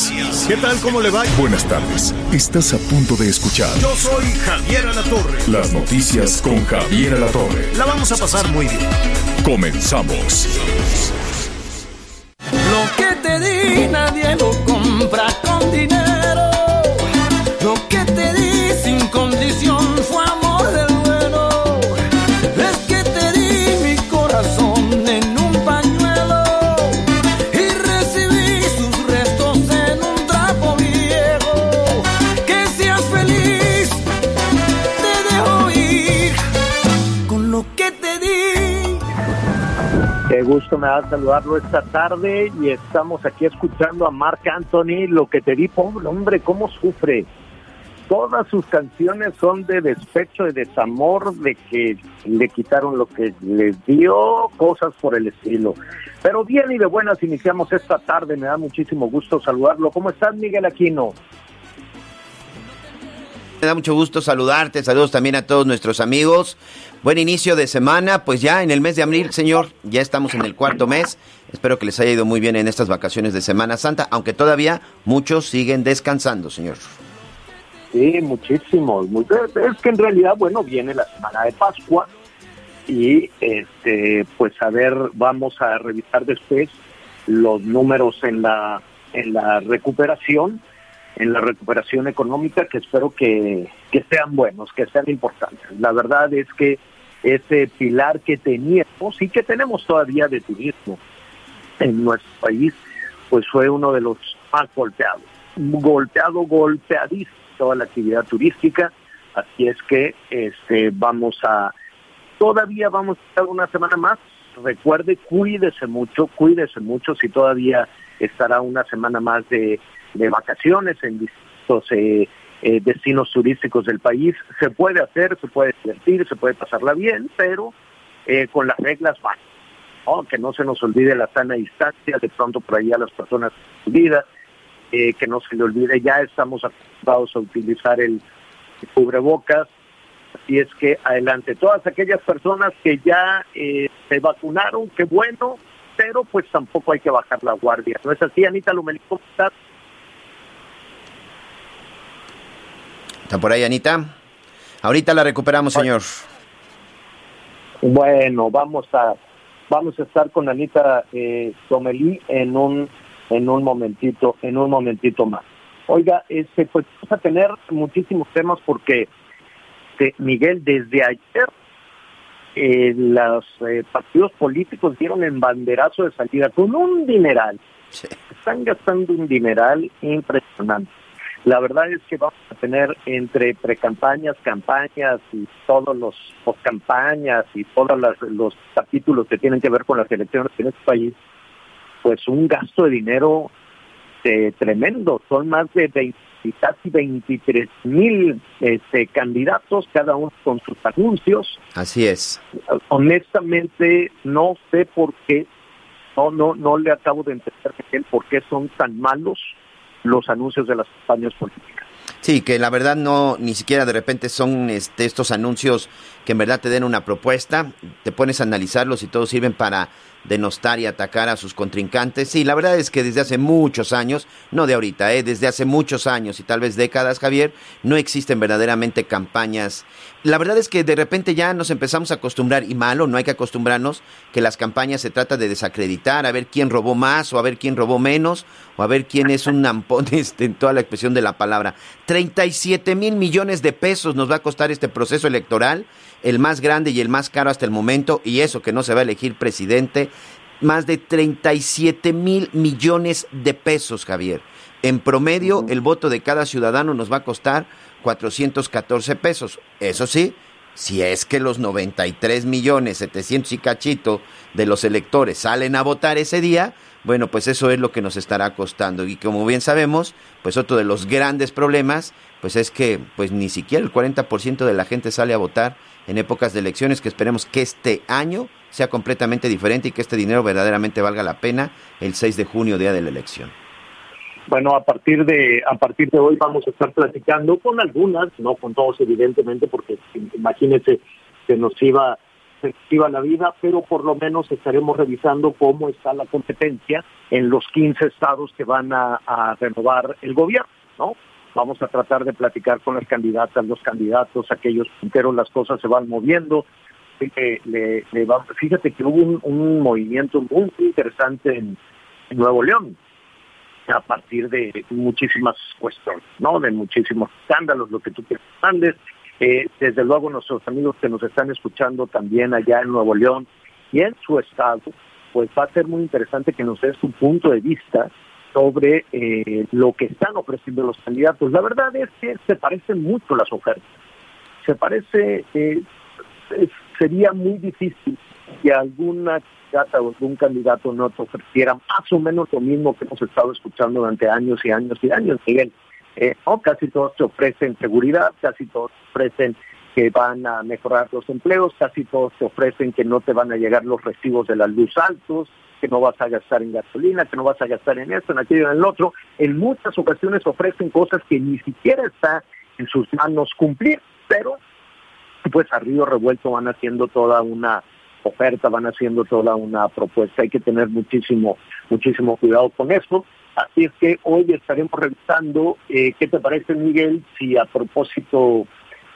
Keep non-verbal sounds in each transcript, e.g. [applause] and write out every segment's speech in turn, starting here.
Noticias. ¿Qué tal? ¿Cómo le va? Buenas tardes. Estás a punto de escuchar Yo soy Javier Alatorre. las noticias con Javier Alatorre. La vamos a pasar muy bien. Comenzamos. Lo que te di nadie lo compra con dinero. Qué gusto me da saludarlo esta tarde y estamos aquí escuchando a Marc Anthony, lo que te di, pobre hombre, cómo sufre. Todas sus canciones son de despecho, de desamor, de que le quitaron lo que les dio, cosas por el estilo. Pero bien y de buenas iniciamos esta tarde, me da muchísimo gusto saludarlo. ¿Cómo estás, Miguel Aquino? Me da mucho gusto saludarte, saludos también a todos nuestros amigos. Buen inicio de semana, pues ya en el mes de abril, señor, ya estamos en el cuarto mes. Espero que les haya ido muy bien en estas vacaciones de Semana Santa, aunque todavía muchos siguen descansando, señor. Sí, muchísimos. Es que en realidad, bueno, viene la semana de Pascua y, este, pues a ver, vamos a revisar después los números en la en la recuperación, en la recuperación económica, que espero que, que sean buenos, que sean importantes. La verdad es que ese pilar que teníamos y que tenemos todavía de turismo en nuestro país, pues fue uno de los más golpeados. Golpeado, golpeadísimo toda la actividad turística. Así es que este vamos a, todavía vamos a estar una semana más. Recuerde, cuídese mucho, cuídese mucho si todavía estará una semana más de, de vacaciones en distintos eh, eh, destinos turísticos del país. Se puede hacer, se puede divertir, se puede pasarla bien, pero eh, con las reglas básicas. ¿no? que no se nos olvide la sana distancia, de pronto por ahí a las personas olvida, eh, que no se le olvide, ya estamos acostumbrados a utilizar el cubrebocas, así es que adelante, todas aquellas personas que ya eh, se vacunaron, qué bueno, pero pues tampoco hay que bajar la guardia, ¿no es así, Anita Lumelí. ¿Está por ahí, Anita? Ahorita la recuperamos, señor. Bueno, vamos a vamos a estar con Anita eh, Lomelí en un en un momentito, en un momentito más. Oiga, este pues vamos a tener muchísimos temas porque este, Miguel desde ayer eh, los eh, partidos políticos dieron en banderazo de salida con un dineral. Sí. Están gastando un dineral impresionante. La verdad es que vamos a tener entre precampañas, campañas y todos los postcampañas y todos las- los capítulos que tienen que ver con las elecciones en este país, pues un gasto de dinero eh, tremendo. Son más de 20, casi 23 mil este, candidatos, cada uno con sus anuncios Así es. honestamente no sé por qué no no no le acabo de entender Miguel, por qué son tan malos los anuncios de las campañas políticas. Sí, que la verdad no, ni siquiera de repente son este, estos anuncios que en verdad te den una propuesta, te pones a analizarlos y todos sirven para denostar y atacar a sus contrincantes. Sí, la verdad es que desde hace muchos años, no de ahorita, ¿eh? desde hace muchos años y tal vez décadas, Javier, no existen verdaderamente campañas. La verdad es que de repente ya nos empezamos a acostumbrar, y malo, no hay que acostumbrarnos, que las campañas se trata de desacreditar, a ver quién robó más o a ver quién robó menos o a ver quién es un nampón [laughs] este, en toda la expresión de la palabra. 37 mil millones de pesos nos va a costar este proceso electoral, el más grande y el más caro hasta el momento, y eso que no se va a elegir presidente, más de 37 mil millones de pesos, Javier. En promedio, el voto de cada ciudadano nos va a costar 414 pesos. Eso sí, si es que los 93 millones 700 y cachito de los electores salen a votar ese día, bueno, pues eso es lo que nos estará costando. Y como bien sabemos, pues otro de los grandes problemas, pues es que pues ni siquiera el 40% de la gente sale a votar en épocas de elecciones, que esperemos que este año sea completamente diferente y que este dinero verdaderamente valga la pena el 6 de junio, día de la elección. Bueno, a partir de a partir de hoy vamos a estar platicando con algunas, no con todos evidentemente, porque imagínense que nos iba se iba la vida, pero por lo menos estaremos revisando cómo está la competencia en los 15 estados que van a renovar el gobierno, ¿no? Vamos a tratar de platicar con las candidatas, los candidatos, aquellos punteros, las cosas se van moviendo. Le, le, le va- fíjate que hubo un, movimiento muy interesante en, Nuevo León a partir de muchísimas cuestiones, ¿no? De muchísimos escándalos, lo que tú quieras mandes. Eh, desde luego nuestros amigos que nos están escuchando también allá en Nuevo León y en su estado, pues va a ser muy interesante que nos dé su punto de vista sobre eh, lo que están ofreciendo los candidatos. La verdad es que se parecen mucho las ofertas. Se parece, eh, sería muy difícil que alguna candidata o algún candidato no te ofreciera más o menos lo mismo que hemos estado escuchando durante años y años y años, Miguel. Eh, casi todos te ofrecen seguridad, casi todos te ofrecen que van a mejorar los empleos, casi todos te ofrecen que no te van a llegar los recibos de la luz altos, que no vas a gastar en gasolina, que no vas a gastar en esto, en aquello, en el otro. En muchas ocasiones ofrecen cosas que ni siquiera está en sus manos cumplir, pero pues a río revuelto van haciendo toda una oferta, van haciendo toda una propuesta. Hay que tener muchísimo, muchísimo cuidado con eso. Así es que hoy estaremos revisando eh, qué te parece, Miguel, si a propósito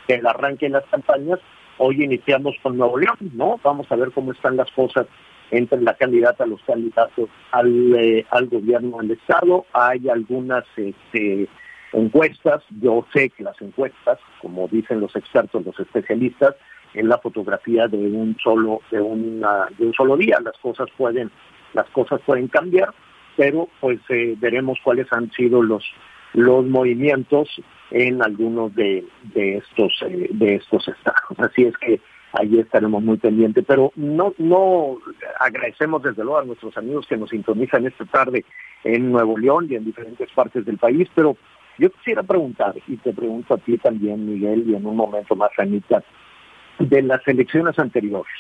del arranque de las campañas, hoy iniciamos con Nuevo León, ¿no? Vamos a ver cómo están las cosas entre la candidata, los candidatos al, eh, al gobierno del Estado. Hay algunas este, encuestas, yo sé que las encuestas, como dicen los expertos, los especialistas, en la fotografía de un solo, de una, de un solo día. Las cosas pueden, las cosas pueden cambiar, pero pues eh, veremos cuáles han sido los los movimientos en algunos de, de estos eh, de estos estados. Así es que ahí estaremos muy pendientes. Pero no, no agradecemos desde luego a nuestros amigos que nos sintonizan esta tarde en Nuevo León y en diferentes partes del país, pero yo quisiera preguntar, y te pregunto a ti también, Miguel, y en un momento más, Anita, de las elecciones anteriores,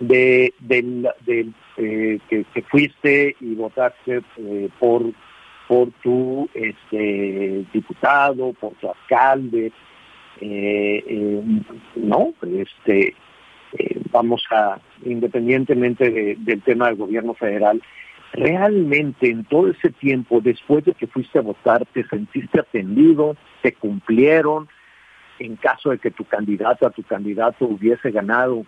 de, del eh, que, que fuiste y votaste eh, por por tu este diputado, por tu alcalde, eh, eh, no, este eh, vamos a independientemente de- del tema del gobierno federal, realmente en todo ese tiempo después de que fuiste a votar te sentiste atendido, te cumplieron, en caso de que tu candidata, tu candidato hubiese ganado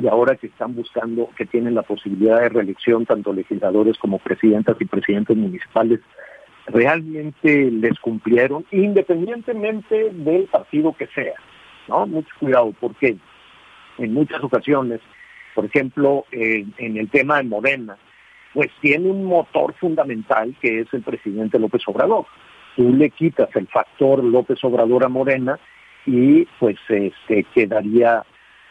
y ahora que están buscando, que tienen la posibilidad de reelección, tanto legisladores como presidentas y presidentes municipales, realmente les cumplieron, independientemente del partido que sea. ¿no? Mucho cuidado, porque en muchas ocasiones, por ejemplo, en, el tema de Morena, pues tiene un motor fundamental que es el presidente López Obrador. Tú le quitas el factor López Obrador a Morena y pues este quedaría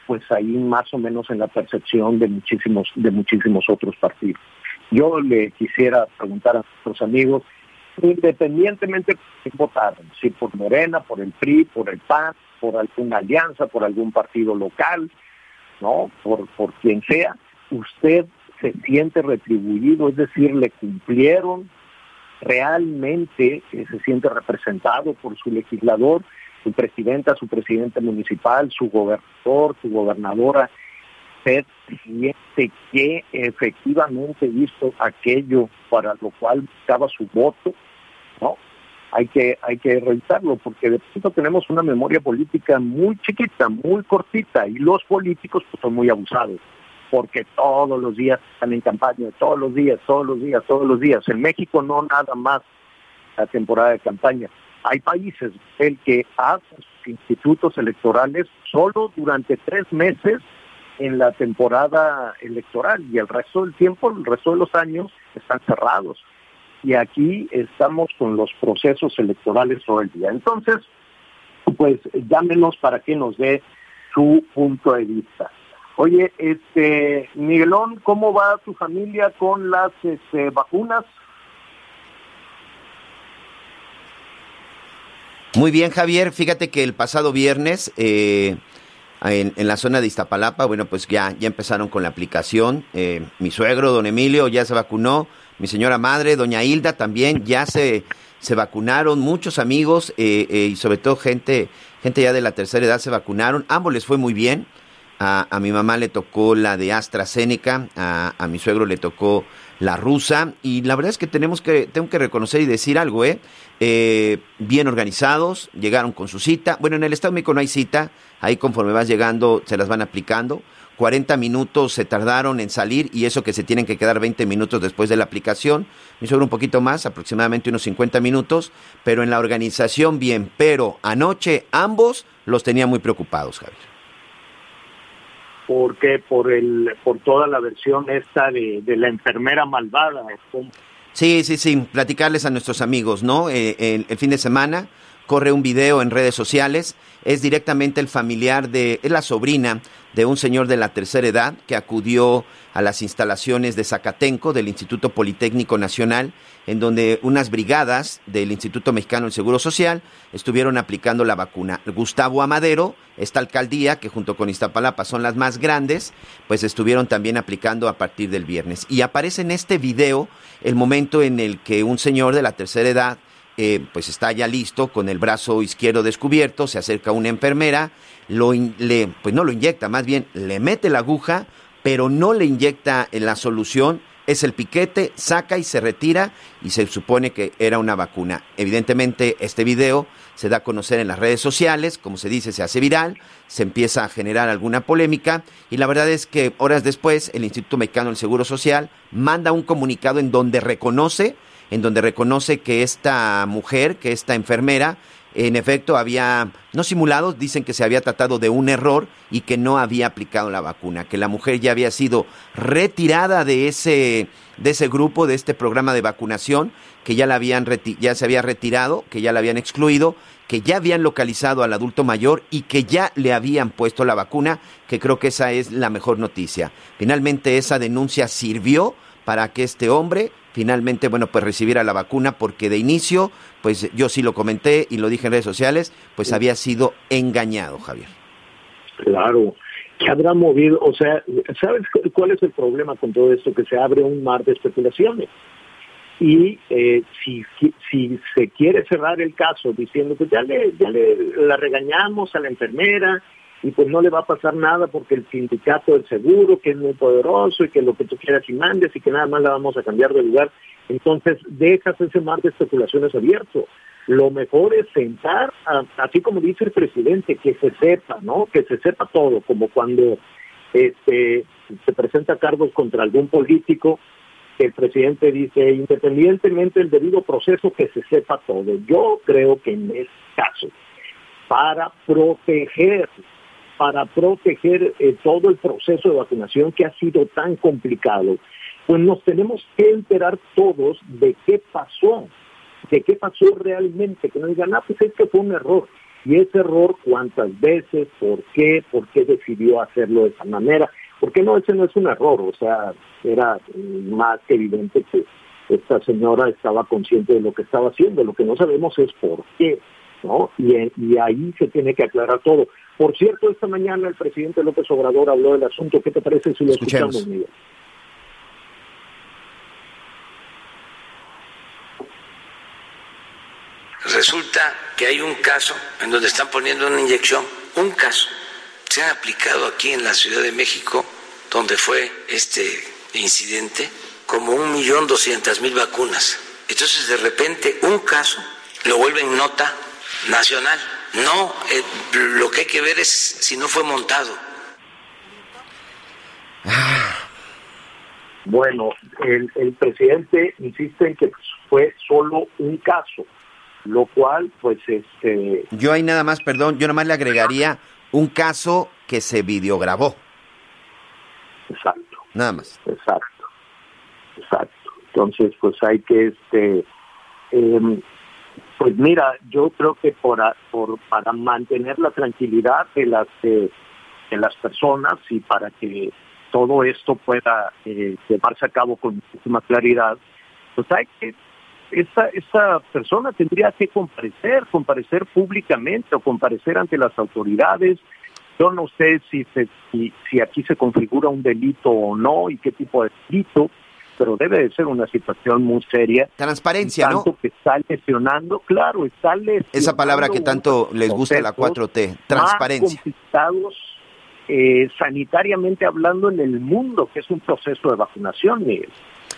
pues ahí más o menos en la percepción de muchísimos de muchísimos otros partidos. Yo le quisiera preguntar a nuestros amigos, independientemente de quién votaron, si por Morena, por el PRI, por el PAN, por alguna alianza, por algún partido local, no, por por quien sea, usted se siente retribuido, es decir, le cumplieron realmente, eh, se siente representado por su legislador, su presidenta, su presidente municipal, su gobernador, su gobernadora, usted siente que efectivamente hizo aquello para lo cual buscaba su voto. Hay que, hay que revisarlo, porque de pronto tenemos una memoria política muy chiquita, muy cortita, y los políticos pues, son muy abusados, porque todos los días están en campaña, todos los días, todos los días, todos los días. En México no nada más la temporada de campaña. Hay países el que hacen sus institutos electorales solo durante tres meses en la temporada electoral y el resto del tiempo, el resto de los años están cerrados. Y aquí estamos con los procesos electorales todo el día. Entonces, pues llámenos para que nos dé su punto de vista. Oye, este Miguelón, ¿cómo va tu familia con las este, vacunas? Muy bien, Javier. Fíjate que el pasado viernes eh, en, en, la zona de Iztapalapa, bueno, pues ya, ya empezaron con la aplicación. Eh, mi suegro, don Emilio, ya se vacunó. Mi señora madre, doña Hilda, también ya se, se vacunaron. Muchos amigos eh, y sobre todo gente, gente ya de la tercera edad se vacunaron. Ambos les fue muy bien. A, a mi mamá le tocó la de AstraZeneca, a, a mi suegro le tocó la rusa y la verdad es que tenemos que tengo que reconocer y decir algo eh eh, bien organizados, llegaron con su cita. Bueno, en el Estado de México no hay cita, ahí conforme vas llegando se las van aplicando. 40 minutos se tardaron en salir y eso que se tienen que quedar 20 minutos después de la aplicación. Me sobra un poquito más, aproximadamente unos 50 minutos, pero en la organización bien. Pero anoche ambos los tenía muy preocupados, Javier. ¿Por qué? Por, el, por toda la versión esta de, de la enfermera malvada. Sí, sí, sí, platicarles a nuestros amigos, ¿no? Eh, el, el, fin de semana corre un video en redes sociales, es directamente el familiar de, es la sobrina de un señor de la tercera edad que acudió a las instalaciones de Zacatenco del Instituto Politécnico Nacional, en donde unas brigadas del Instituto Mexicano del Seguro Social estuvieron aplicando la vacuna. Gustavo Amadero, esta alcaldía, que junto con Iztapalapa son las más grandes, pues estuvieron también aplicando a partir del viernes. Y aparece en este video el momento en el que un señor de la tercera edad eh, pues está ya listo con el brazo izquierdo descubierto, se acerca una enfermera, lo le, pues no lo inyecta, más bien le mete la aguja, pero no le inyecta la solución, es el piquete, saca y se retira y se supone que era una vacuna. Evidentemente este video se da a conocer en las redes sociales, como se dice, se hace viral, se empieza a generar alguna polémica y la verdad es que horas después el Instituto Mexicano del Seguro Social manda un comunicado en donde reconoce en donde reconoce que esta mujer, que esta enfermera, en efecto había, no simulado, dicen que se había tratado de un error y que no había aplicado la vacuna, que la mujer ya había sido retirada de ese, de ese grupo, de este programa de vacunación, que ya, la habían ya se había retirado, que ya la habían excluido, que ya habían localizado al adulto mayor y que ya le habían puesto la vacuna, que creo que esa es la mejor noticia. Finalmente esa denuncia sirvió para que este hombre finalmente, bueno, pues recibiera la vacuna, porque de inicio, pues yo sí lo comenté y lo dije en redes sociales, pues había sido engañado, Javier. Claro, que habrá movido, o sea, ¿sabes cuál es el problema con todo esto? Que se abre un mar de especulaciones. Y eh, si, si se quiere cerrar el caso diciendo que ya le, ya le la regañamos a la enfermera, y pues no le va a pasar nada porque el sindicato del seguro, que es muy poderoso y que lo que tú quieras y mandes y que nada más la vamos a cambiar de lugar, entonces dejas ese mar de especulaciones abierto. Lo mejor es sentar, a, así como dice el presidente, que se sepa, ¿no? Que se sepa todo, como cuando este, se presenta cargos contra algún político, el presidente dice, independientemente del debido proceso, que se sepa todo. Yo creo que en este caso, para proteger para proteger eh, todo el proceso de vacunación que ha sido tan complicado, pues nos tenemos que enterar todos de qué pasó, de qué pasó realmente, que no digan, ah, pues es que fue un error. Y ese error, cuántas veces, por qué, por qué decidió hacerlo de esa manera, porque no, ese no es un error, o sea, era más que evidente que esta señora estaba consciente de lo que estaba haciendo, lo que no sabemos es por qué, ¿no? Y, y ahí se tiene que aclarar todo. Por cierto, esta mañana el presidente López Obrador habló del asunto. ¿Qué te parece si lo escuchamos, escuchamos Miguel? Resulta que hay un caso en donde están poniendo una inyección, un caso. Se ha aplicado aquí en la Ciudad de México, donde fue este incidente, como un millón doscientas mil vacunas. Entonces, de repente, un caso lo vuelven nota nacional no, eh, lo que hay que ver es si no fue montado. Bueno, el, el presidente insiste en que fue solo un caso, lo cual, pues, este... Yo ahí nada más, perdón, yo nada más le agregaría un caso que se videograbó. Exacto. Nada más. Exacto. Exacto. Entonces, pues hay que, este... Eh, pues mira, yo creo que por, para mantener la tranquilidad de las de las personas y para que todo esto pueda eh, llevarse a cabo con muchísima claridad, pues hay que esta, esta persona tendría que comparecer, comparecer públicamente o comparecer ante las autoridades. Yo no sé si, se, si, si aquí se configura un delito o no y qué tipo de delito, pero debe de ser una situación muy seria. Transparencia, tanto ¿no? que está lesionando, claro, está lesionando. Esa palabra que tanto les gusta a la procesos 4T, transparencia. Eh, sanitariamente hablando en el mundo, que es un proceso de vacunación, Miguel.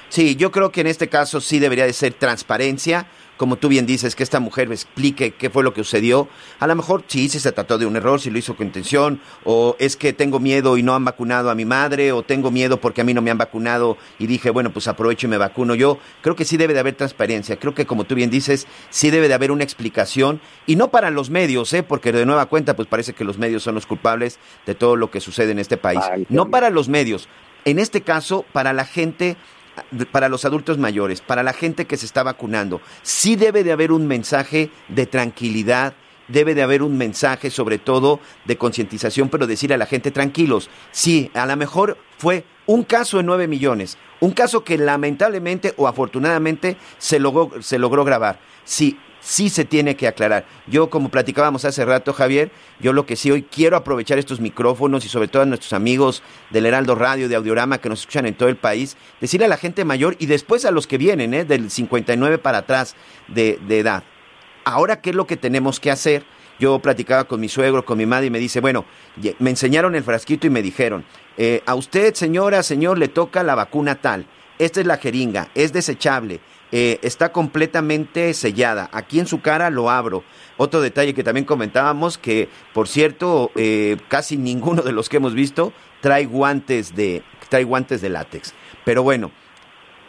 Sí, yo creo que en este caso sí debería de ser transparencia, como tú bien dices, que esta mujer explique qué fue lo que sucedió. A lo mejor sí, si se trató de un error, si lo hizo con intención, o es que tengo miedo y no han vacunado a mi madre, o tengo miedo porque a mí no me han vacunado y dije, bueno, pues aprovecho y me vacuno yo. Creo que sí debe de haber transparencia, creo que como tú bien dices, sí debe de haber una explicación, y no para los medios, ¿eh? porque de nueva cuenta, pues parece que los medios son los culpables de todo lo que sucede en este país. Ay, No para los medios, en este caso, para la gente para los adultos mayores, para la gente que se está vacunando, sí debe de haber un mensaje de tranquilidad, debe de haber un mensaje sobre todo de concientización, pero decir a la gente tranquilos, sí, a lo mejor fue un caso en nueve millones, un caso que lamentablemente o afortunadamente se logró, se logró grabar. Sí, sí se tiene que aclarar. Yo, como platicábamos hace rato, Javier, yo lo que sí hoy quiero aprovechar estos micrófonos y sobre todo a nuestros amigos del Heraldo Radio, de Audiorama, que nos escuchan en todo el país, decirle a la gente mayor y después a los que vienen, ¿eh? del 59 para atrás de, edad. Ahora, ¿qué es lo que tenemos que hacer? Yo platicaba con mi suegro, con mi madre y me dice, bueno, me enseñaron el frasquito y me dijeron, eh, a usted, señora, señor, le toca la vacuna tal. Esta es la jeringa, es desechable, eh, está completamente sellada. Aquí en su cara lo abro. Otro detalle que también comentábamos, que por cierto, eh, casi ninguno de los que hemos visto trae guantes de, trae guantes de látex. Pero bueno,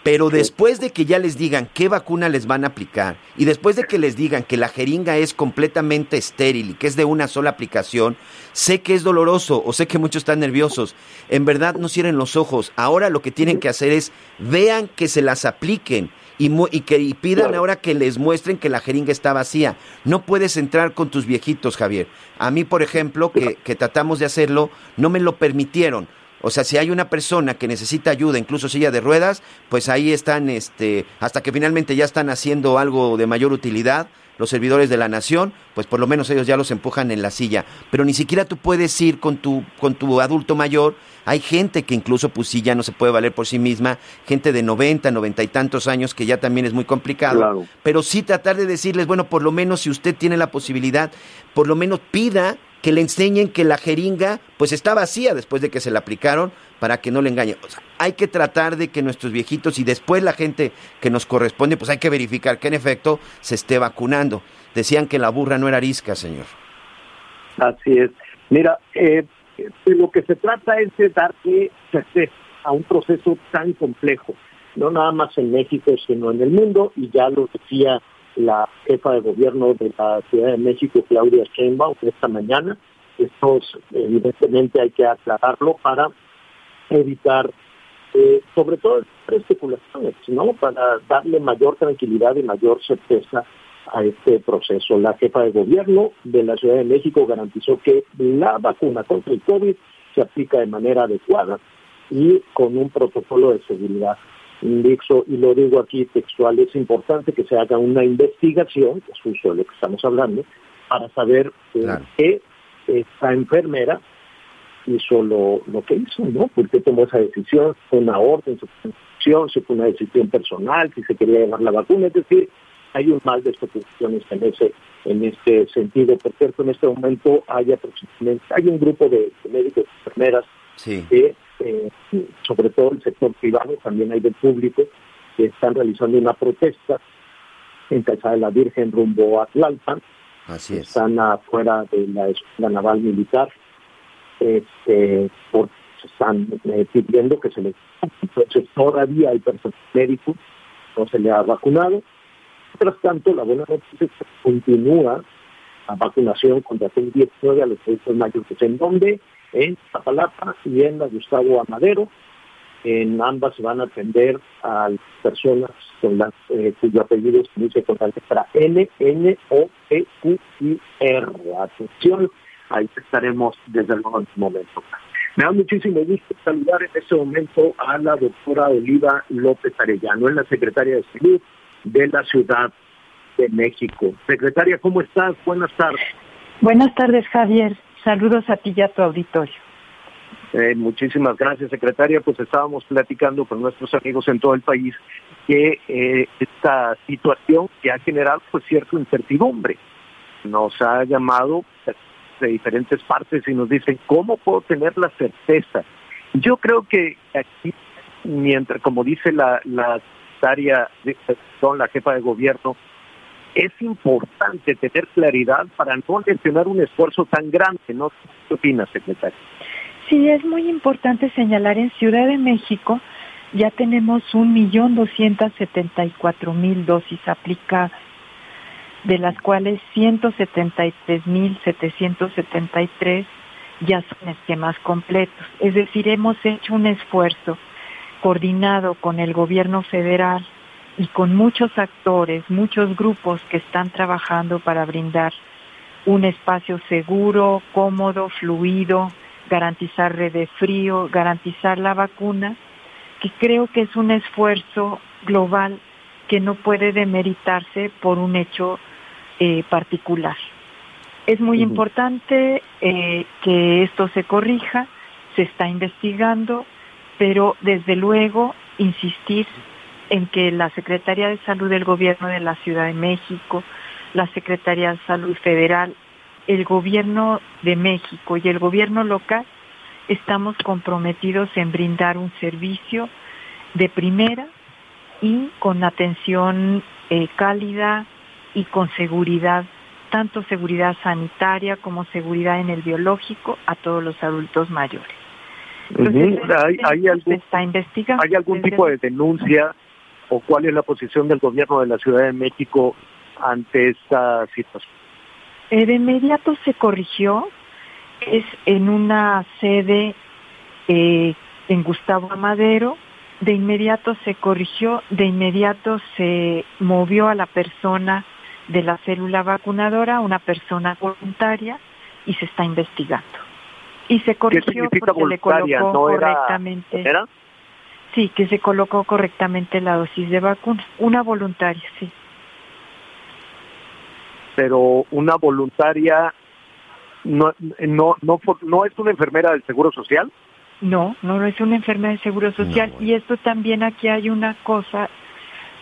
pero después de que ya les digan qué vacuna les van a aplicar y después de que les digan que la jeringa es completamente estéril y que es de una sola aplicación, sé que es doloroso o sé que muchos están nerviosos. En verdad no cierren los ojos. Ahora lo que tienen que hacer es vean que se las apliquen y, mu- y que y pidan ahora que les muestren que la jeringa está vacía. No puedes entrar con tus viejitos, Javier. A mí, por ejemplo, que, que tratamos de hacerlo, no me lo permitieron. O sea, si hay una persona que necesita ayuda, incluso silla de ruedas, pues ahí están, este, hasta que finalmente ya están haciendo algo de mayor utilidad, los servidores de la nación, pues por lo menos ellos ya los empujan en la silla. Pero ni siquiera tú puedes ir con tu, con tu adulto mayor. Hay gente que incluso, pues sí, ya no se puede valer por sí misma, gente de 90, 90 y tantos años, que ya también es muy complicado. Claro. Pero sí tratar de decirles, bueno, por lo menos si usted tiene la posibilidad, por lo menos pida que le enseñen que la jeringa pues está vacía después de que se la aplicaron para que no le engañen. O sea, hay que tratar de que nuestros viejitos y después la gente que nos corresponde, pues hay que verificar que en efecto se esté vacunando. Decían que la burra no era arisca, señor. Así es. Mira, eh, lo que se trata es de darle certeza a un proceso tan complejo, no nada más en México, sino en el mundo, y ya lo decía la jefa de gobierno de la Ciudad de México, Claudia Sheinbaum, esta mañana. Esto es, evidentemente hay que aclararlo para evitar, eh, sobre todo, especulaciones, ¿no? Para darle mayor tranquilidad y mayor certeza a este proceso. La jefa de gobierno de la Ciudad de México garantizó que la vacuna contra el COVID se aplica de manera adecuada y con un protocolo de seguridad. Indixo, y lo digo aquí textual, es importante que se haga una investigación, que es justo de lo que estamos hablando, para saber eh, Claro. qué esta enfermera hizo lo, lo que hizo, ¿no? ¿Por qué tomó esa decisión? ¿Fue una orden, una decisión, si fue una decisión personal, si se quería llevar la vacuna? Es decir, hay un mal de especulaciones en ese en este sentido. Por cierto, en este momento hay aproximadamente, hay un grupo de, de médicos y enfermeras Sí. que, eh, sobre todo el sector privado, también hay del público, que están realizando una protesta en Casa de la Virgen rumbo a Tlalpan, Así es. están afuera de la Escuela Naval Militar, este, porque están eh, pidiendo que se les... Entonces todavía hay personal médico, no se le ha vacunado. Mientras tanto, la buena noticia es que continúa la vacunación contra COVID-19 a los adultos mayores. ¿En dónde? En Zapalapa y en la Gustavo Amadero. En ambas van a atender a personas con las, eh, cuyo apellido se inicia con la N, N, O, P, Q y R. Atención, ahí estaremos desde el momento. Me da muchísimo gusto saludar en este momento a la doctora Oliva López Arellano, en la secretaria de Salud de la Ciudad de México. Secretaria, ¿cómo estás? Buenas tardes. Buenas tardes, Javier. Saludos a ti y a tu auditorio. Eh, muchísimas gracias, secretaria. Pues estábamos platicando con nuestros amigos en todo el país que eh, esta situación que ha generado pues cierta incertidumbre nos ha llamado de diferentes partes y nos dicen cómo puedo tener la certeza. Yo creo que aquí, mientras como dice la la secretaria, la jefa de gobierno, es importante tener claridad para no gestionar un esfuerzo tan grande. ¿No? ¿Qué opinas, secretaria? Sí, es muy importante señalar en Ciudad de México ya tenemos un millón doscientos setenta y cuatro mil dosis aplicadas, de las cuales ciento setenta y tres mil setecientos setenta y tres ya son esquemas completos. Es decir, hemos hecho un esfuerzo coordinado con el gobierno federal y con muchos actores, muchos grupos que están trabajando para brindar un espacio seguro, cómodo, fluido, garantizar red de frío, garantizar la vacuna, que creo que es un esfuerzo global que no puede demeritarse por un hecho eh, particular. Es muy importante eh, que esto se corrija, se está investigando, pero desde luego insistir en que la Secretaría de Salud del Gobierno de la Ciudad de México, la Secretaría de Salud Federal, el Gobierno de México y el Gobierno local estamos comprometidos en brindar un servicio de primera y con atención eh, cálida y con seguridad, tanto seguridad sanitaria como seguridad en el biológico a todos los adultos mayores. ¿Hay, algún, está investigando. ¿Hay algún tipo de denuncia o cuál es la posición del gobierno de la Ciudad de México ante esta situación? Eh, de inmediato se corrigió, es en una sede eh, en Gustavo Amadero, de inmediato se corrigió, de inmediato se movió a la persona de la célula vacunadora, una persona voluntaria, y se está investigando. Y se corrigió porque le colocó correctamente. Sí, que se colocó correctamente la dosis de vacuna. Una voluntaria, sí. Pero una voluntaria no, no, no, no es una enfermera del Seguro Social. No, no es una enfermera del Seguro Social. Y esto también aquí hay una cosa,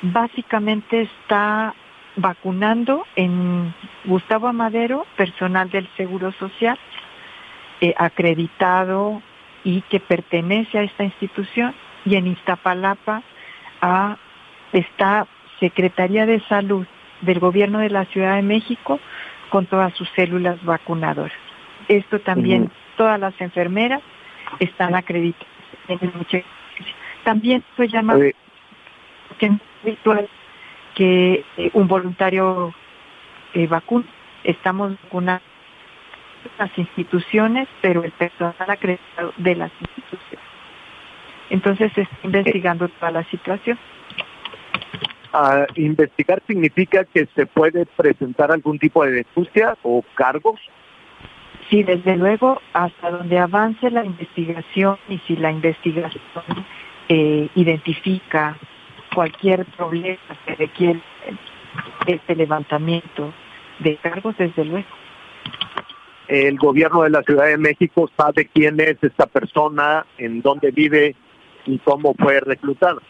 básicamente está vacunando en Gustavo Amadero, personal del Seguro Social, eh, acreditado y que pertenece a esta institución, y en Iztapalapa a, está Secretaría de Salud del Gobierno de la Ciudad de México con todas sus células vacunadoras. Esto también, todas las enfermeras están acreditadas. También se llama que virtual que eh, un voluntario eh, vacuna. Estamos vacunando las instituciones, pero el personal acreditado de las instituciones. Entonces se está investigando toda la situación. Ah, investigar significa que se puede presentar algún tipo de denuncia o cargos. Sí, desde luego, hasta donde avance la investigación y si la investigación eh, identifica cualquier problema que requiere este levantamiento de cargos, desde luego. El gobierno de la Ciudad de México sabe quién es esta persona, en dónde vive y cómo fue reclutado.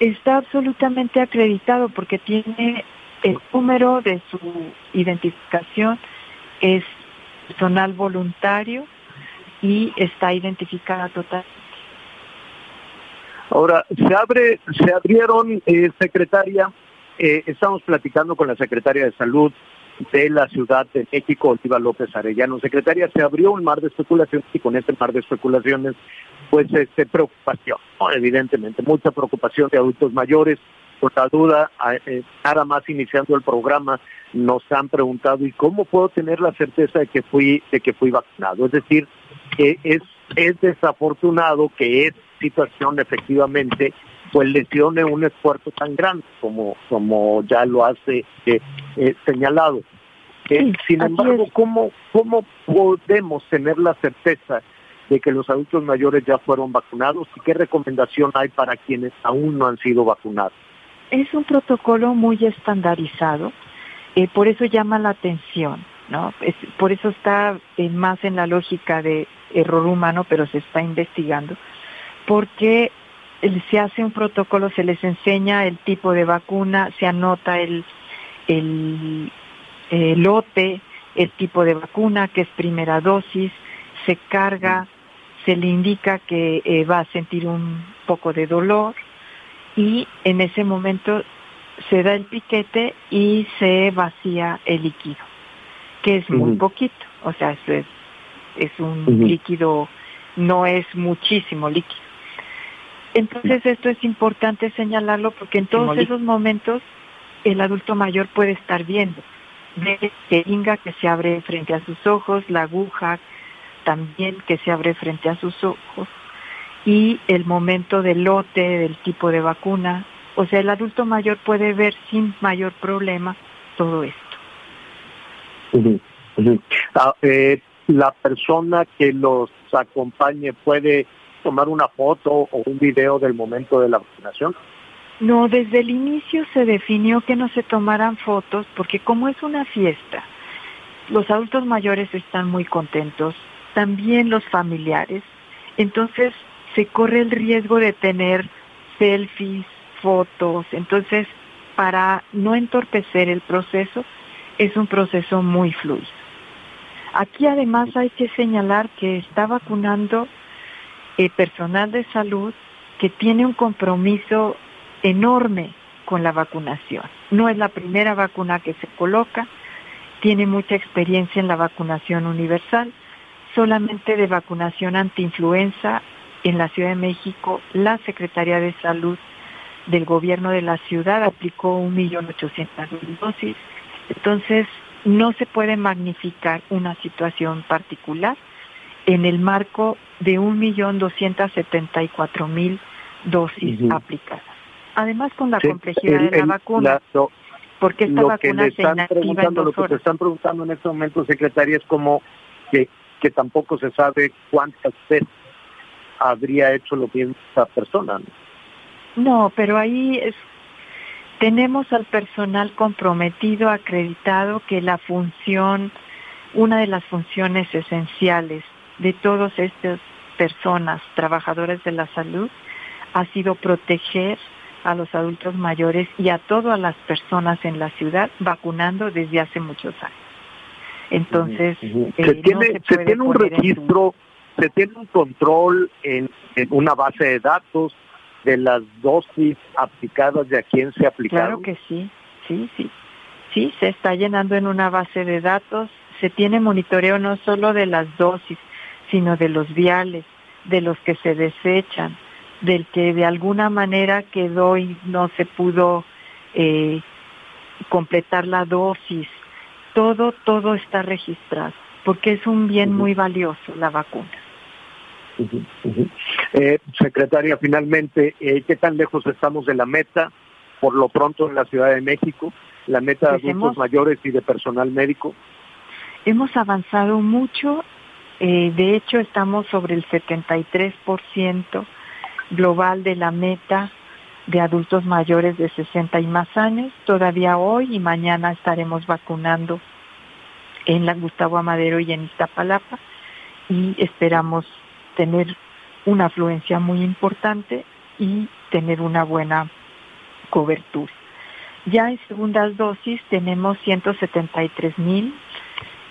Está absolutamente acreditado porque tiene el número de su identificación, es personal voluntario y está identificada totalmente. Ahora, se abre, se abrieron, eh, secretaria, eh, estamos platicando con la secretaria de Salud de la Ciudad de México, Oliva López Arellano. Secretaria, se abrió un mar de especulaciones y con este mar de especulaciones, pues este, preocupación, evidentemente, mucha preocupación de adultos mayores. Por la duda, eh, nada más iniciando el programa, nos han preguntado, ¿y cómo puedo tener la certeza de que fui, de que fui vacunado? Es decir, que es, es desafortunado que esta situación efectivamente pues lesione un esfuerzo tan grande como, como ya lo hace eh, eh, señalado. Eh, sin embargo, ¿cómo, ¿cómo podemos tener la certeza de que los adultos mayores ya fueron vacunados y qué recomendación hay para quienes aún no han sido vacunados? Es un protocolo muy estandarizado, eh, por eso llama la atención, ¿no? por eso está eh, más en la lógica de error humano, pero se está investigando, porque se hace un protocolo, se les enseña el tipo de vacuna, se anota el, el, lote, el tipo de vacuna, que es primera dosis, se carga, se le indica que eh, va a sentir un poco de dolor y en ese momento se da el piquete y se vacía el líquido, que es muy poquito, o sea, es, es un líquido, no es muchísimo líquido. Entonces esto es importante señalarlo porque en todos esos momentos el adulto mayor puede estar viendo. Ve jeringa que se abre frente a sus ojos, la aguja también que se abre frente a sus ojos y el momento del lote, del tipo de vacuna. O sea, el adulto mayor puede ver sin mayor problema todo esto. Ah, eh, la persona que los acompañe puede tomar una foto o un video del momento de la vacunación? No, desde el inicio se definió que no se tomaran fotos porque como es una fiesta, los adultos mayores están muy contentos, también los familiares, entonces se corre el riesgo de tener selfies, fotos, entonces para no entorpecer el proceso, es un proceso muy fluido. Aquí además hay que señalar que está vacunando eh, personal de salud que tiene un compromiso enorme con la vacunación. No es la primera vacuna que se coloca, tiene mucha experiencia en la vacunación universal, solamente de vacunación antiinfluenza en la Ciudad de México, la Secretaría de Salud del gobierno de la ciudad aplicó 1.800.000 dosis. Entonces, no se puede magnificar una situación particular en el marco de 1.274.000 dosis aplicadas. Además, con la complejidad de la vacuna, porque esta vacuna se inactiva en dos Lo que te están preguntando en este momento, secretaria, es como que, que tampoco se sabe cuántas veces habría hecho lo mismo esa persona. No, pero ahí es, tenemos al personal comprometido, acreditado, que la función, una de las funciones esenciales de todas estas personas, trabajadoras de la salud, ha sido proteger a los adultos mayores y a todas las personas en la ciudad vacunando desde hace muchos años. Entonces, eh, se tiene, se, tiene un registro, se tiene un control en, una base de datos de las dosis aplicadas de a quién se aplicaron. Claro que sí, sí, sí. Sí, se está llenando en una base de datos, se tiene monitoreo no solo de las dosis, sino de los viales, de los que se desechan, del que de alguna manera quedó y no se pudo eh, completar la dosis. Todo, todo está registrado, porque es un bien muy valioso la vacuna. Eh, secretaria, finalmente, eh, ¿qué tan lejos estamos de la meta? Por lo pronto en la Ciudad de México, la meta de adultos mayores y de personal médico. Hemos avanzado mucho eh, de hecho, estamos sobre el 73% global de la meta de adultos mayores de 60 y más años. Todavía hoy y mañana estaremos vacunando en la Gustavo Amadero y en Iztapalapa y esperamos tener una afluencia muy importante y tener una buena cobertura. Ya en segundas dosis tenemos 173 mil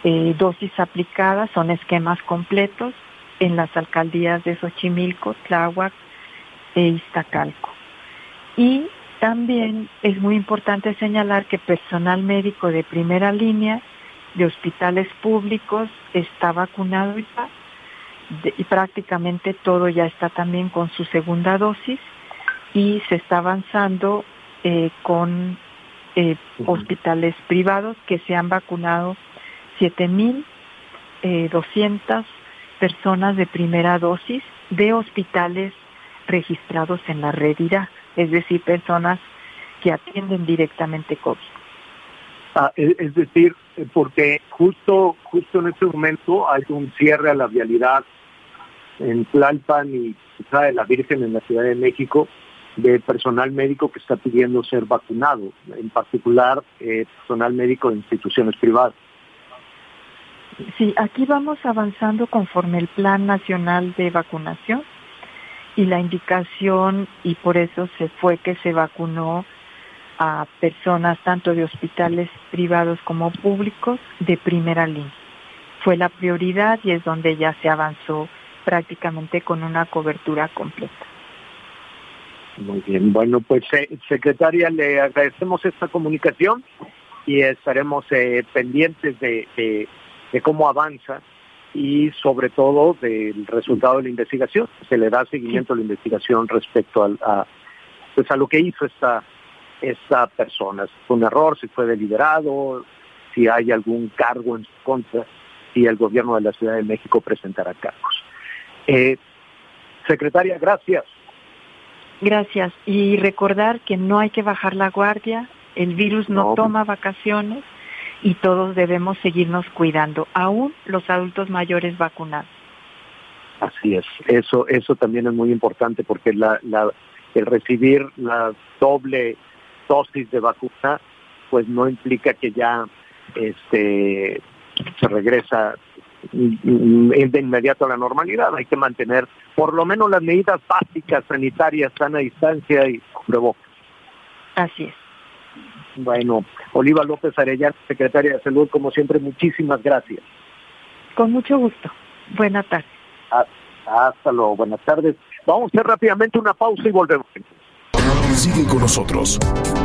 eh, dosis aplicadas, son esquemas completos en las alcaldías de Xochimilco, Tláhuac e Iztacalco. Y también es muy importante señalar que personal médico de primera línea de hospitales públicos está vacunado y prácticamente todo ya está también con su segunda dosis y se está avanzando eh, con eh, hospitales privados que se han vacunado 7.200 eh, personas de primera dosis de hospitales registrados en la red IRA, es decir, personas que atienden directamente COVID. Ah, es decir, porque justo, justo en este momento hay un cierre a la vialidad en Tlalpan y Ciudad de la Virgen en la Ciudad de México de personal médico que está pidiendo ser vacunado, en particular eh, personal médico de instituciones privadas. Sí, aquí vamos avanzando conforme el Plan Nacional de Vacunación y la indicación, y por eso se fue que se vacunó a personas tanto de hospitales privados como públicos de primera línea. Fue la prioridad y es donde ya se avanzó prácticamente con una cobertura completa. Muy bien, bueno, pues secretaria, le agradecemos esta comunicación y estaremos eh, pendientes de, de, cómo avanza y sobre todo del resultado de la investigación. Se le da seguimiento a la investigación respecto a, pues a lo que hizo esta, esta persona. Si fue un error, si fue deliberado, si hay algún cargo en su contra, y el gobierno de la Ciudad de México presentará cargos. Eh, secretaria, gracias. Gracias. Y recordar que no hay que bajar la guardia, el virus no, toma vacaciones y todos debemos seguirnos cuidando, aún los adultos mayores vacunados. Así es, eso, eso también es muy importante porque la, la, el recibir la doble dosis de vacuna, pues no implica que ya este se regresa de inmediato a la normalidad. Hay que mantener por lo menos las medidas básicas sanitarias, sana distancia y cubrebocas. Así es. Bueno, Oliva López Arellano, secretaria de Salud, como siempre, muchísimas gracias. Con mucho gusto. Buenas tardes. Ah, hasta luego, buenas tardes. Vamos a hacer rápidamente una pausa y volvemos. Sigue con nosotros.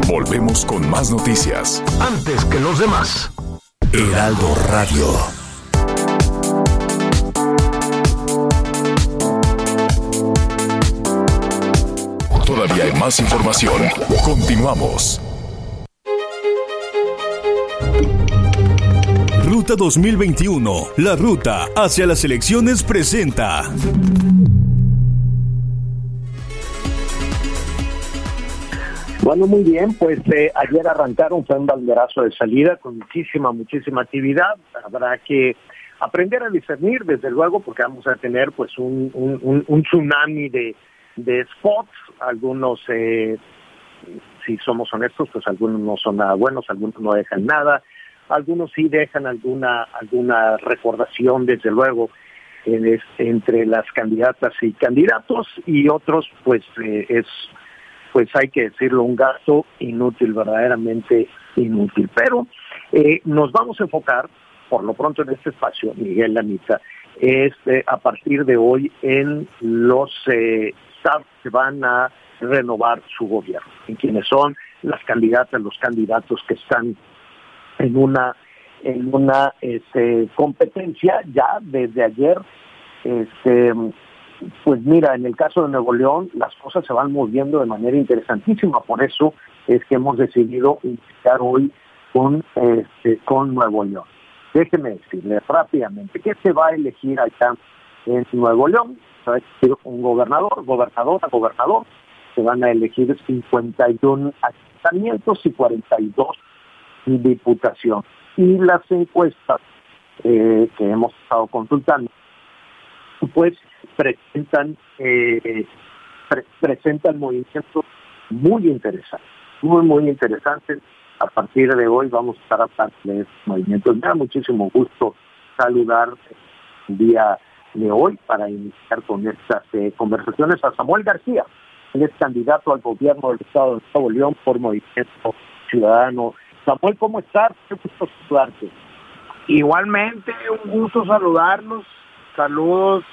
Volvemos con más noticias. Antes que los demás. Heraldo Radio. Todavía hay más información. Continuamos. Ruta 2021, la ruta hacia las elecciones presenta. Bueno, muy bien, pues eh, ayer arrancaron, fue un banderazo de salida con muchísima, muchísima actividad. Habrá que aprender a discernir, desde luego, porque vamos a tener pues un, un tsunami de, de spots, algunos, eh, si somos honestos, pues algunos no son nada buenos, algunos no dejan nada, algunos sí dejan alguna, alguna recordación, desde luego, entre las candidatas y candidatos, y otros, pues eh, es, pues hay que decirlo, un gasto inútil, verdaderamente inútil. Pero eh, nos vamos a enfocar, por lo pronto en este espacio, Miguel Lanita, es a partir de hoy en los eh, que van a renovar su gobierno, en quienes son las candidatas, los candidatos que están en una en una este, competencia ya desde ayer. Este, pues mira, en el caso de Nuevo León las cosas se van moviendo de manera interesantísima, por eso es que hemos decidido iniciar hoy con este, con Nuevo León. Déjeme decirle rápidamente que se va a elegir allá en Nuevo León un gobernador, gobernadora, gobernador, se van a elegir 51 ayuntamientos y 42 diputación. Y las encuestas eh, que hemos estado consultando, pues presentan eh, presentan movimientos muy interesantes, muy, muy interesantes. A partir de hoy vamos a estar hablando de estos movimientos. Me da muchísimo gusto saludar el día de hoy para iniciar con estas eh, conversaciones a Samuel García. Él es candidato al gobierno del Estado de Nuevo León por Movimiento Ciudadano. Samuel, ¿cómo estás? Qué gusto saludarte. Igualmente, un gusto saludarlos. Saludos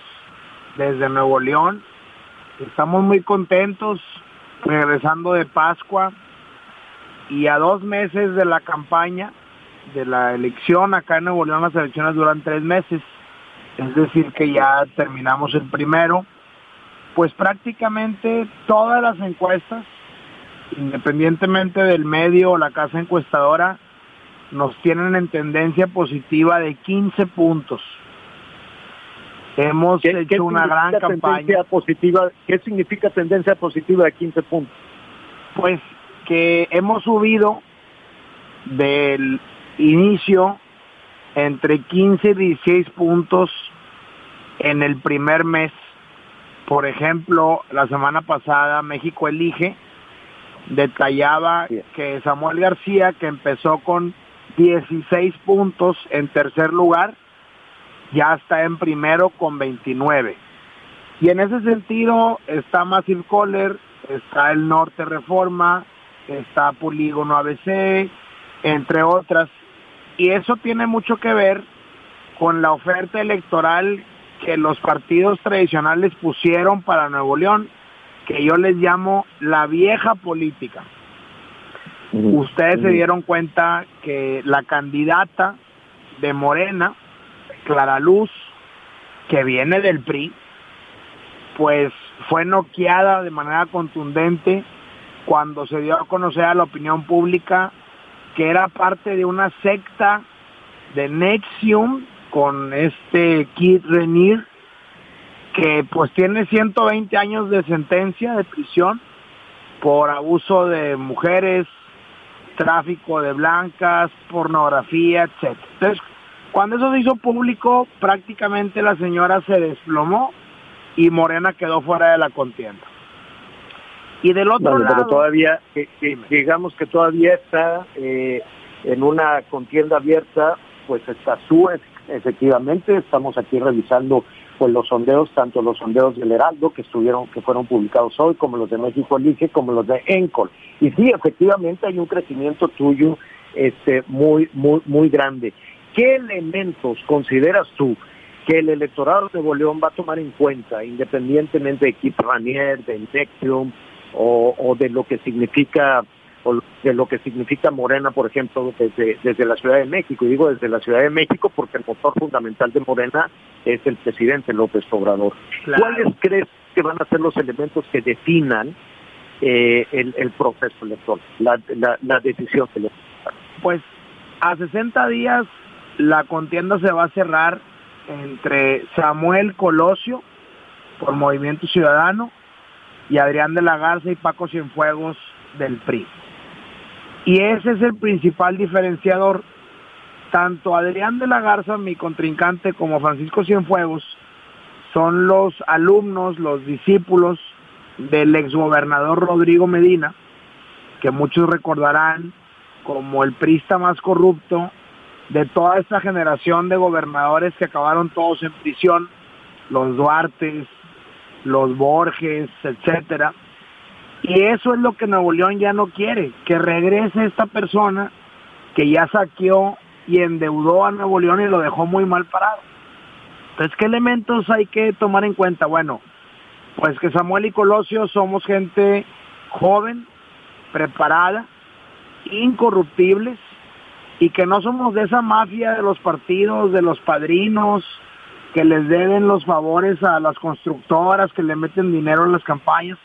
desde Nuevo León. Estamos muy contentos regresando de Pascua y a dos meses de la campaña de la elección. Acá en Nuevo León las elecciones duran tres meses es decir, que ya terminamos el primero, pues prácticamente todas las encuestas, independientemente del medio o la casa encuestadora, nos tienen en tendencia positiva de 15 puntos. Hemos hecho una gran campaña. Positiva, ¿Qué significa tendencia positiva de 15 puntos? Pues que hemos subido del inicio entre 15 y 16 puntos en el primer mes. Por ejemplo, la semana pasada México Elige detallaba que Samuel García, que empezó con 16 puntos en tercer lugar, ya está en primero con 29. Y en ese sentido está Massive Kohler, está el Norte Reforma, está Polígono ABC, entre otras. Y eso tiene mucho que ver con la oferta electoral que los partidos tradicionales pusieron para Nuevo León, que yo les llamo la vieja política. Ustedes se dieron cuenta que la candidata de Morena, Clara Luz, que viene del PRI, pues fue noqueada de manera contundente cuando se dio a conocer a la opinión pública que era parte de una secta de Nexium con este Kid Renier, que pues tiene 120 años de sentencia de prisión por abuso de mujeres, tráfico de blancas, pornografía, etc. Entonces, cuando eso se hizo público, prácticamente la señora se desplomó y Morena quedó fuera de la contienda. Y del otro Bueno, lado, pero todavía, digamos que todavía está eh, en una contienda abierta, pues está su efectivamente, estamos aquí revisando pues los sondeos, tanto los sondeos del Heraldo que estuvieron, que fueron publicados hoy, como los de México Elige, como los de Encol. Y sí, efectivamente hay un crecimiento tuyo este muy, muy, muy grande. ¿Qué elementos consideras tú que el electorado de Nuevo León va a tomar en cuenta, independientemente de Kip Ranier, de Nexium, o, o de lo que significa o de lo que significa Morena, por ejemplo, desde, desde la Ciudad de México. Y digo desde la Ciudad de México porque el motor fundamental de Morena es el presidente López Obrador. Claro. ¿Cuáles crees que van a ser los elementos que definan eh, el, el proceso electoral, la, la, la decisión electoral? pues a 60 días la contienda se va a cerrar entre Samuel Colosio por Movimiento Ciudadano y Adrián de la Garza y Paco Cienfuegos del PRI. Y ese es el principal diferenciador. Tanto Adrián de la Garza, mi contrincante, como Francisco Cienfuegos son los alumnos, los discípulos del exgobernador Rodrigo Medina, que muchos recordarán como el prista más corrupto de toda esta generación de gobernadores que acabaron todos en prisión, los Duartes, los Borges, etcétera. Y eso es lo que Nuevo León ya no quiere, que regrese esta persona que ya saqueó y endeudó a Nuevo León y lo dejó muy mal parado. Entonces, ¿qué elementos hay que tomar en cuenta? Bueno, pues que Samuel y Colosio somos gente joven, preparada, incorruptibles y que no somos de esa mafia de los partidos, de los padrinos, que les deben los favores a las constructoras, que le meten dinero en las campañas.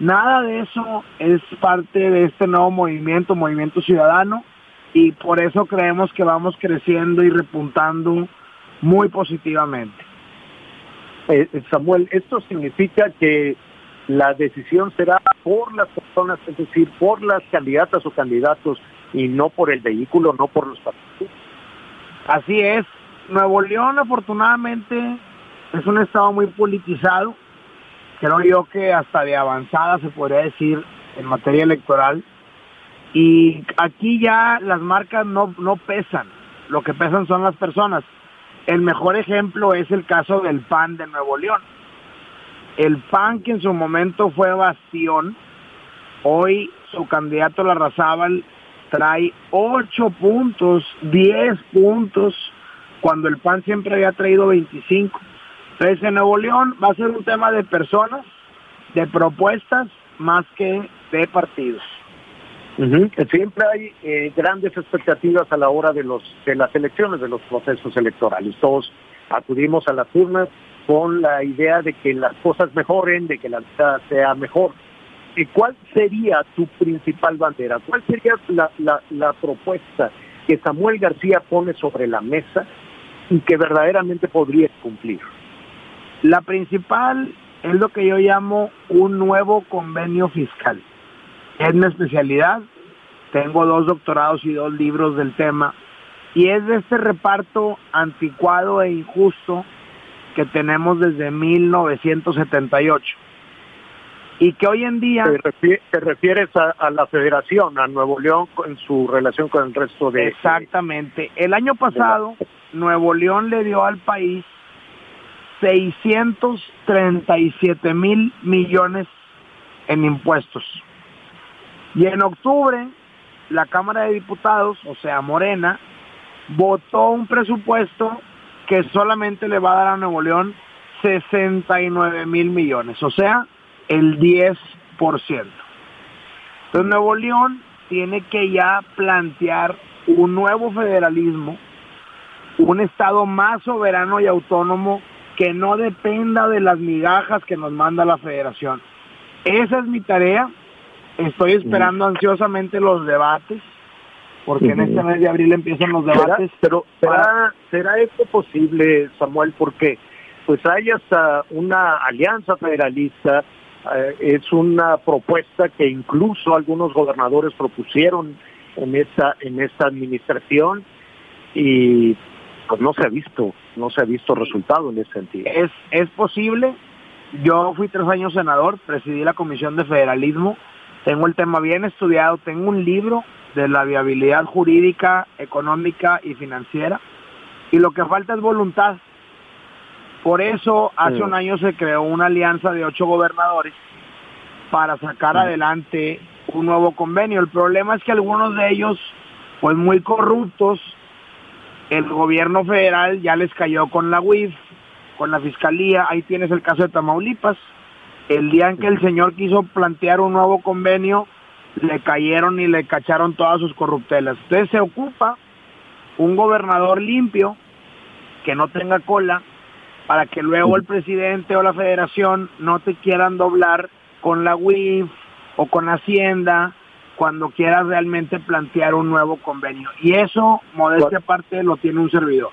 Nada de eso es parte de este nuevo movimiento, movimiento ciudadano, y por eso creemos que vamos creciendo y repuntando muy positivamente. Eh, Samuel, esto significa que la decisión será por las personas, es decir, por las candidatas o candidatos y no por el vehículo, no por los partidos. Así es. Nuevo León, afortunadamente, es un estado muy politizado. Creo yo que hasta de avanzada se podría decir en materia electoral. Y aquí ya las marcas no, no pesan. Lo que pesan son las personas. El mejor ejemplo es el caso del PAN de Nuevo León. El PAN que en su momento fue bastión, hoy su candidato Larrazábal trae 8 puntos, 10 puntos, cuando el PAN siempre había traído 25. Entonces en Nuevo León va a ser un tema de personas, de propuestas, más que de partidos. Ujú. Siempre hay eh, grandes expectativas a la hora de los de las elecciones, de los procesos electorales. Todos acudimos a las urnas con la idea de que las cosas mejoren, de que la vida sea mejor. ¿Y cuál sería tu principal bandera? ¿Cuál sería la, la, la propuesta que Samuel García pone sobre la mesa y que verdaderamente podría cumplir? La principal es lo que yo llamo un nuevo convenio fiscal. Es mi especialidad. Tengo dos doctorados y dos libros del tema. Y es de este reparto anticuado e injusto que tenemos desde 1978. Y que hoy en día... ¿Te, refie- te refieres a, a la federación, a Nuevo León, en su relación con el resto de... Exactamente. El año pasado, Nuevo León le dio al país 637 mil millones en impuestos. Y en octubre, la Cámara de Diputados, o sea, Morena, votó un presupuesto que solamente le va a dar a Nuevo León 69 mil millones, o sea, el 10%. Entonces Nuevo León tiene que ya plantear un nuevo federalismo, un Estado más soberano y autónomo que no dependa de las migajas que nos manda la federación. Esa es mi tarea. Estoy esperando ansiosamente los debates, porque en este mes de abril empiezan los ¿Será- debates. pero para- ¿será, ¿será esto posible, Samuel? Porque pues hay hasta una alianza federalista, eh, es una propuesta que incluso algunos gobernadores propusieron en esta en esta administración y pues no se ha visto, no se ha visto resultado en ese sentido. Es, es posible. Yo fui tres años senador, presidí la Comisión de Federalismo, tengo el tema bien estudiado, tengo un libro de la viabilidad jurídica, económica y financiera, y lo que falta es voluntad. Por eso hace Mm. un año se creó una alianza de ocho gobernadores para sacar adelante un nuevo convenio. El problema es que algunos de ellos, pues muy corruptos, el gobierno federal ya les cayó con la UIF, con la fiscalía, ahí tienes el caso de Tamaulipas. El día en que el señor quiso plantear un nuevo convenio, le cayeron y le cacharon todas sus corruptelas. Entonces se ocupa un gobernador limpio, que no tenga cola, para que luego el presidente o la federación no te quieran doblar con la UIF o con Hacienda cuando quieras realmente plantear un nuevo convenio. Y eso, modestia aparte, lo tiene un servidor.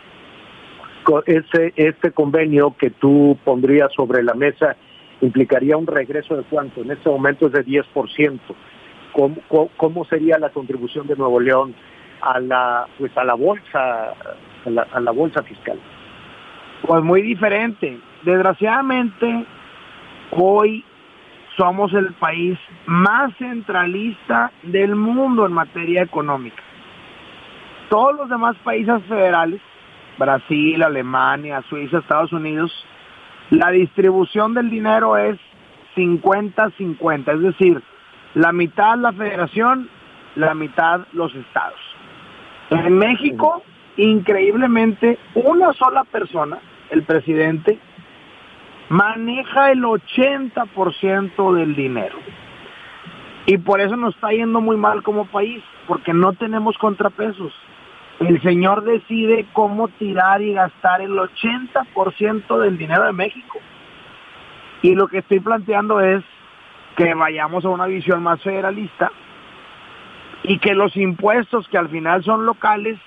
Ese, este convenio que tú pondrías sobre la mesa implicaría un regreso de cuánto? En este momento es de 10%. ¿Cómo, cómo, cómo sería la contribución de Nuevo León a la pues a la bolsa a la, a la bolsa fiscal? Pues muy diferente. Desgraciadamente, hoy somos el país más centralista del mundo en materia económica. Todos los demás países federales, Brasil, Alemania, Suiza, Estados Unidos, la distribución del dinero es 50-50, es decir, la mitad la federación, la mitad los estados. En México, increíblemente, una sola persona, el presidente, maneja el 80% del dinero. Y por eso nos está yendo muy mal como país, porque no tenemos contrapesos. El señor decide cómo tirar y gastar el 80% del dinero de México. Y lo que estoy planteando es que vayamos a una visión más federalista y que los impuestos que al final son locales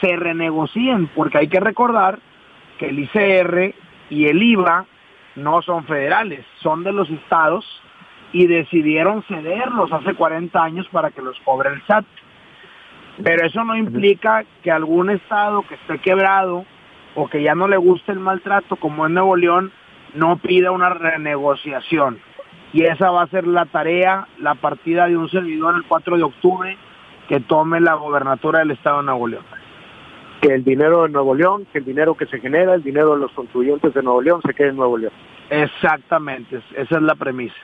se renegocien, porque hay que recordar que el ICR y el IVA no son federales, son de los estados y decidieron cederlos hace 40 años para que los cobre el SAT. Pero eso no implica que algún estado que esté quebrado o que ya no le guste el maltrato, como en Nuevo León, no pida una renegociación. Y esa va a ser la tarea, la partida de un servidor el 4 de octubre que tome la gobernatura del estado de Nuevo León. Que el dinero de Nuevo León, que el dinero que se genera, el dinero de los contribuyentes de Nuevo León se quede en Nuevo León. Exactamente, esa es la premisa.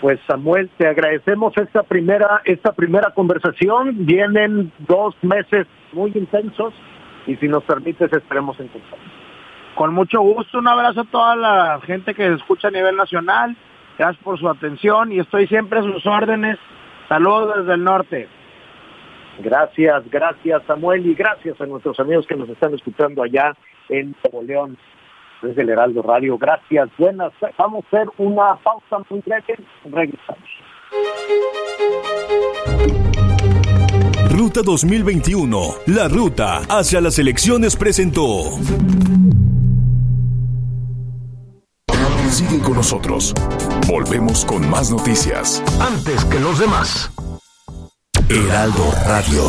Pues Samuel, te agradecemos esta primera esta primera conversación. Vienen dos meses muy intensos y si nos permites estaremos en contacto. Con mucho gusto, un abrazo a toda la gente que escucha a nivel nacional. Gracias por su atención y estoy siempre a sus órdenes. Saludos desde el norte. Gracias, gracias Samuel y gracias a nuestros amigos que nos están escuchando allá en Nuevo León desde el Heraldo Radio. Gracias, buenas. Vamos a hacer una pausa muy breve. Regresamos. Ruta 2021, la ruta hacia las elecciones presentó. Sigue con nosotros. Volvemos con más noticias. Antes que los demás. Heraldo Radio.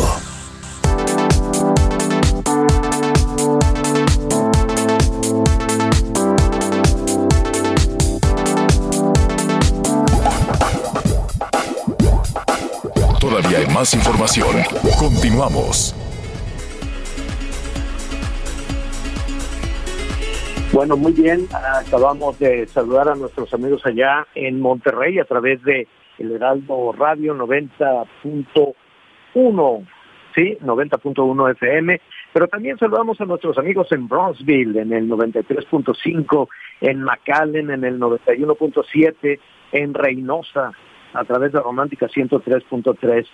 Todavía hay más información. Continuamos. Bueno, muy bien. Acabamos de saludar a nuestros amigos allá en Monterrey a través de el Heraldo Radio 90.1, sí, 90.1 FM. Pero también saludamos a nuestros amigos en Bronzeville en el 93.5, en McAllen en el 91.7, en Reynosa a través de Romántica 103.3,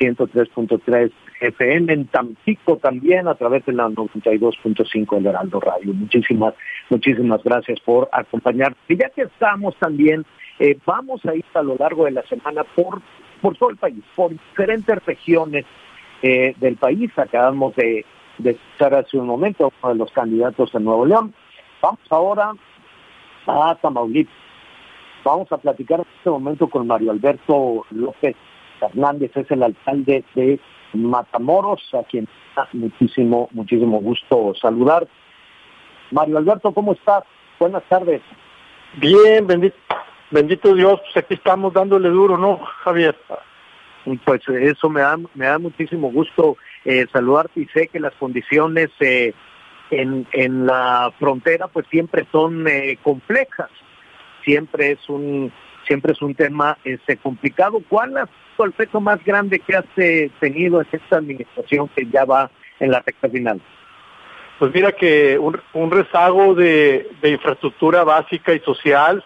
103.3 FM, en Tampico también a través de la 92.5 del Heraldo Radio. Muchísimas, muchísimas gracias por acompañar. Y ya que estamos también, eh, vamos a ir a lo largo de la semana por, por todo el país, por diferentes regiones eh, del país. Acabamos de, de escuchar hace un momento uno de los candidatos de Nuevo León. Vamos ahora a Tamaulipas. Vamos a platicar en este momento con Mario Alberto López Hernández, es el alcalde de Matamoros, a quien da muchísimo, muchísimo gusto saludar. Mario Alberto, ¿cómo estás? Buenas tardes. Bien, bendito Dios, pues aquí estamos dándole duro, ¿no, Javier? Pues eso me da, me da muchísimo gusto eh, saludarte y sé que las condiciones eh, en, en la frontera pues siempre son eh, complejas, siempre es un siempre es un tema este complicado. ¿Cuál sido el reto más grande que has eh, tenido en esta administración que ya va en la recta final? Pues mira que un, un rezago de, de infraestructura básica y social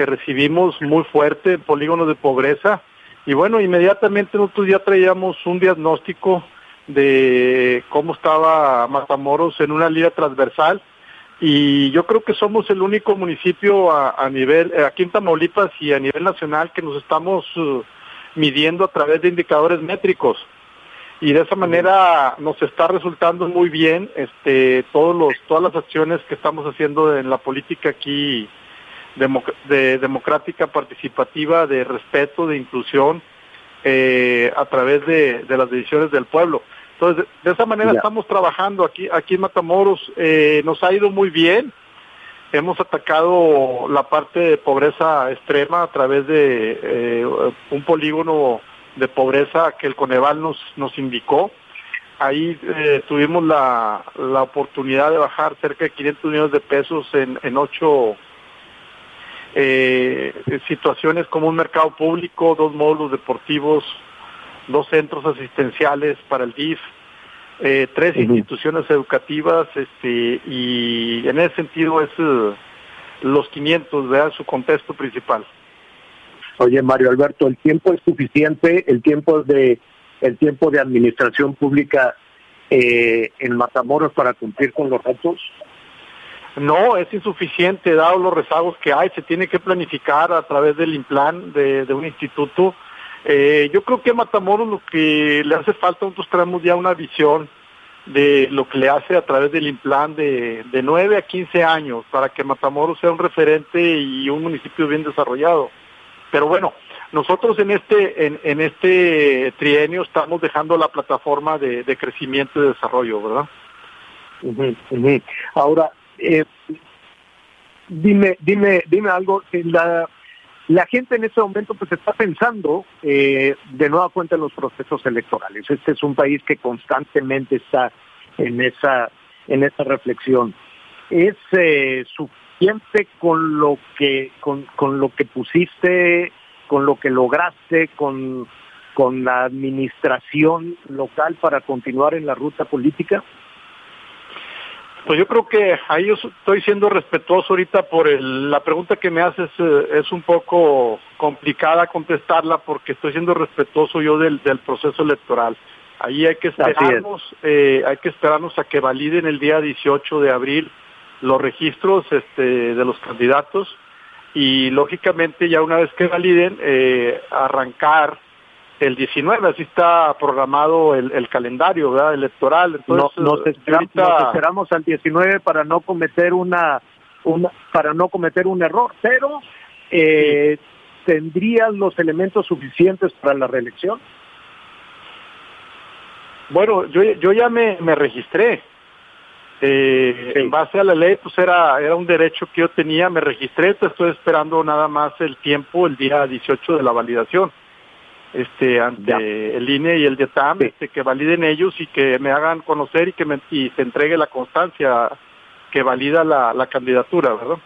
que recibimos muy fuerte, polígonos de pobreza, y bueno, inmediatamente nosotros ya traíamos un diagnóstico de cómo estaba Matamoros en una línea transversal. Y yo creo que somos el único municipio a, nivel, eh, aquí en Tamaulipas y a nivel nacional que nos estamos uh, midiendo a través de indicadores métricos. Y de esa manera nos está resultando muy bien este todos los todas las acciones que estamos haciendo en la política aquí democ de democrática participativa de respeto de inclusión eh, a través de, de, las decisiones del pueblo entonces de, esa manera Ya. estamos trabajando aquí aquí en Matamoros eh, nos ha ido muy bien hemos atacado la parte de pobreza extrema a través de eh, un polígono de pobreza que el Coneval nos, nos indicó. Ahí eh, tuvimos la, la oportunidad de bajar cerca de 500 millones de pesos en, en ocho eh, situaciones como un mercado público, dos módulos deportivos, dos centros asistenciales para el DIF, eh, tres instituciones educativas este, y en ese sentido es eh, los 500, ¿verdad? Su contexto principal. Oye, Mario Alberto, ¿el tiempo es suficiente? ¿El tiempo de el tiempo de administración pública eh, en Matamoros para cumplir con los retos? No, es insuficiente, dado los rezagos que hay, se tiene que planificar a través del IMPLAN de, un instituto. Eh, yo creo que a Matamoros lo que le hace falta, nosotros traemos ya una visión de lo que le hace a través del IMPLAN de, de 9 a 15 años para que Matamoros sea un referente y un municipio bien desarrollado. Pero bueno, nosotros en este en, este trienio estamos dejando la plataforma de, crecimiento y desarrollo, ¿verdad? Ujú, ujú. Ahora, eh, dime, dime, dime algo. eh, La, la gente en este momento pues está pensando eh, de nueva cuenta en los procesos electorales. Este es un país que constantemente está en esa en esa reflexión. Es suficiente con lo que con, con lo que pusiste, con lo que lograste, con con la administración local para continuar en la ruta política. Pues yo creo que ahí yo estoy siendo respetuoso ahorita por el, la pregunta que me haces eh, es un poco complicada contestarla porque estoy siendo respetuoso yo del, del proceso electoral. Ahí hay que esperarnos, eh, hay que esperarnos a que validen el día 18 de abril los registros este, de los candidatos y lógicamente ya una vez que validen eh, arrancar el 19, así está programado el, el calendario ¿verdad? electoral. Entonces, no, nos, eh, esperamos, ahorita- nos esperamos al 19 para no cometer una, una para no cometer un error, pero eh, tendrían los elementos suficientes para la reelección. Bueno, yo, yo ya me, me registré. Eh, En base a la ley, pues era, era un derecho que yo tenía, me registré, te estoy esperando nada más el tiempo, el día 18 de la validación. Este ante el INE y el DETAM, este, que validen ellos y que me hagan conocer y que me, y se entregue la constancia que valida la, la candidatura, ¿verdad?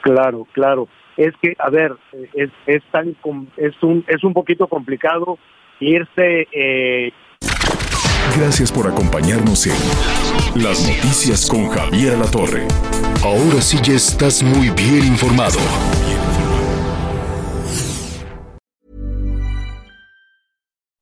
Claro, claro. Es que, a ver, es, es tan es un es un poquito complicado irse eh, Gracias por acompañarnos en Las Noticias con Javier La Torre. Ahora sí ya estás muy bien informado.